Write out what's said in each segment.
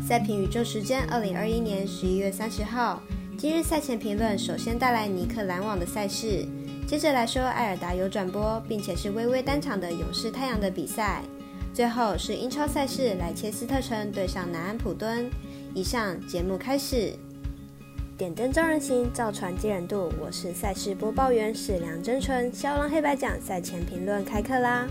赛评宇宙时间，二零二一年十一月三十号。今日赛前评论，首先带来尼克篮网的赛事，接着来说艾尔达有转播，并且是微微单场的勇士太阳的比赛，最后是英超赛事莱切斯特城对上南安普敦。以上节目开始。点灯照人行，造船接人度。我是赛事播报员史梁真纯，肖狼黑白奖赛前评论开课啦！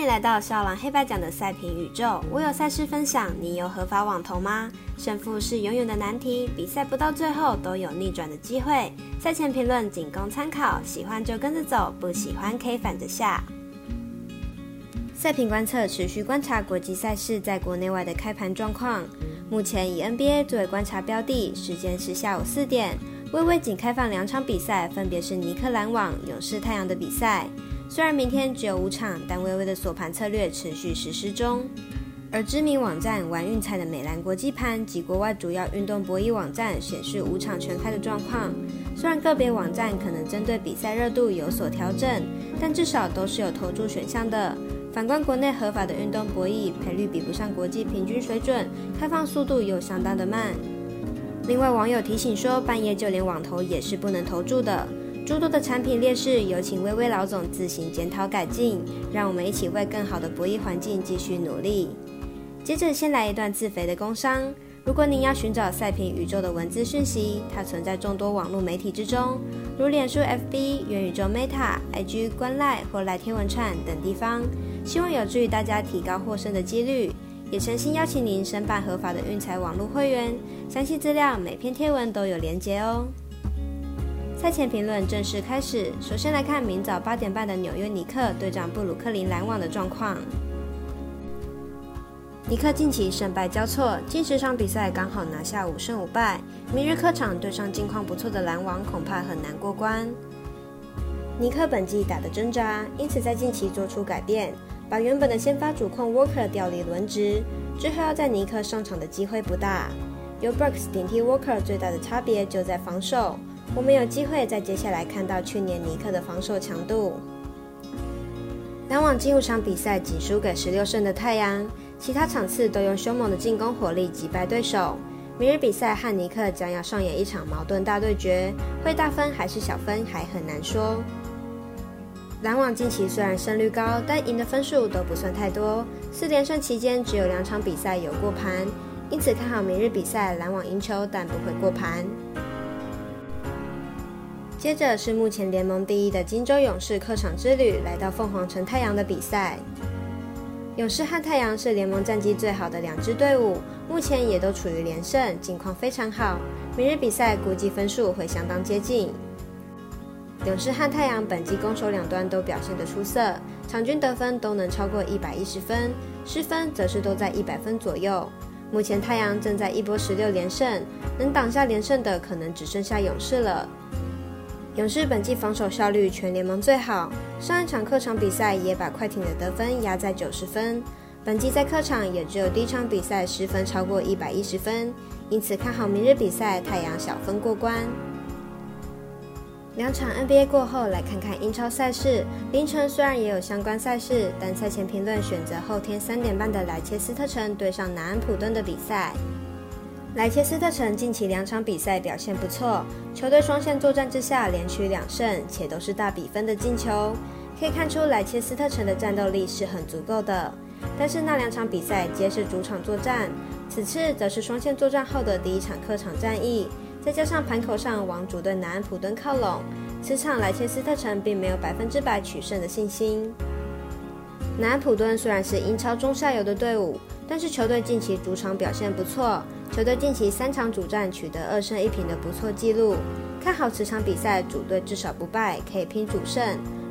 欢迎来到少狼黑白奖的赛评宇宙。我有赛事分享，你有合法网投吗？胜负是永远的难题，比赛不到最后都有逆转的机会。赛前评论仅供参考，喜欢就跟着走，不喜欢可以反着下。赛评观测持续观察国际赛事在国内外的开盘状况。目前以 NBA 作为观察标的，时间是下午四点。微微仅开放两场比赛，分别是尼克篮网、勇士太阳的比赛。虽然明天只有五场，但微微的锁盘策略持续实施中。而知名网站玩运彩的美兰国际盘及国外主要运动博弈网站显示五场全开的状况。虽然个别网站可能针对比赛热度有所调整，但至少都是有投注选项的。反观国内合法的运动博弈，赔率比不上国际平均水准，开放速度又相当的慢。另外，网友提醒说，半夜就连网投也是不能投注的。诸多的产品劣势，有请微微老总自行检讨改进，让我们一起为更好的博弈环境继续努力。接着，先来一段自肥的工商。如果您要寻找赛评宇宙的文字讯息，它存在众多网络媒体之中，如脸书、FB、元宇宙 Meta、IG、观赖或来天文串等地方。希望有助于大家提高获胜的几率，也诚心邀请您申办合法的运彩网络会员。详细资料每篇贴文都有连结哦。赛前评论正式开始，首先来看明早八点半的纽约尼克对战布鲁克林篮网的状况。尼克近期胜败交错，近十场比赛刚好拿下五胜五败。明日客场对上近况不错的篮网，恐怕很难过关。尼克本季打得挣扎，因此在近期做出改变，把原本的先发主控 Walker 调离轮值，之后要在尼克上场的机会不大。由 Burks 顶替 Walker，最大的差别就在防守。我们有机会在接下来看到去年尼克的防守强度。篮网近五场比赛仅输给十六胜的太阳。其他场次都用凶猛的进攻火力击败对手。明日比赛和尼克将要上演一场矛盾大对决，会大分还是小分还很难说。篮网近期虽然胜率高，但赢的分数都不算太多。四连胜期间只有两场比赛有过盘，因此看好明日比赛篮网赢球，但不会过盘。接着是目前联盟第一的金州勇士客场之旅，来到凤凰城太阳的比赛。勇士和太阳是联盟战绩最好的两支队伍，目前也都处于连胜，近况非常好。明日比赛估计分数会相当接近。勇士和太阳本季攻守两端都表现得出色，场均得分都能超过一百一十分，失分则是都在一百分左右。目前太阳正在一波十六连胜，能挡下连胜的可能只剩下勇士了。勇士本季防守效率全联盟最好，上一场客场比赛也把快艇的得分压在九十分。本季在客场也只有第一场比赛失分超过一百一十分，因此看好明日比赛太阳小分过关。两场 NBA 过后，来看看英超赛事。凌晨虽然也有相关赛事，但赛前评论选择后天三点半的莱切斯特城对上南安普顿的比赛。莱切斯特城近期两场比赛表现不错，球队双线作战之下连取两胜，且都是大比分的进球，可以看出莱切斯特城的战斗力是很足够的。但是那两场比赛皆是主场作战，此次则是双线作战后的第一场客场战役，再加上盘口上往主队南安普敦靠拢，此场莱切斯特城并没有百分之百取胜的信心。南安普敦虽然是英超中下游的队伍，但是球队近期主场表现不错。球队近期三场主战取得二胜一平的不错记录，看好此场比赛主队至少不败，可以拼主胜。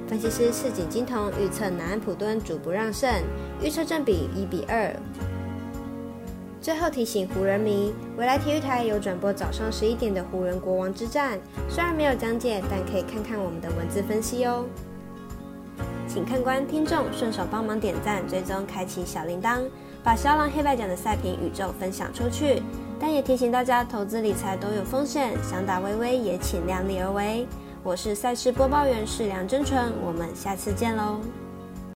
分析师赤井金童预测南安普敦主不让胜，预测正比一比二。最后提醒湖人迷，未来体育台有转播早上十一点的湖人国王之战，虽然没有讲解，但可以看看我们的文字分析哦。请看官听众顺手帮忙点赞、追踪、开启小铃铛，把肖朗黑白奖的赛评宇宙分享出去。但也提醒大家，投资理财都有风险，想打微微也请量力而为。我是赛事播报员是梁真纯，我们下次见喽。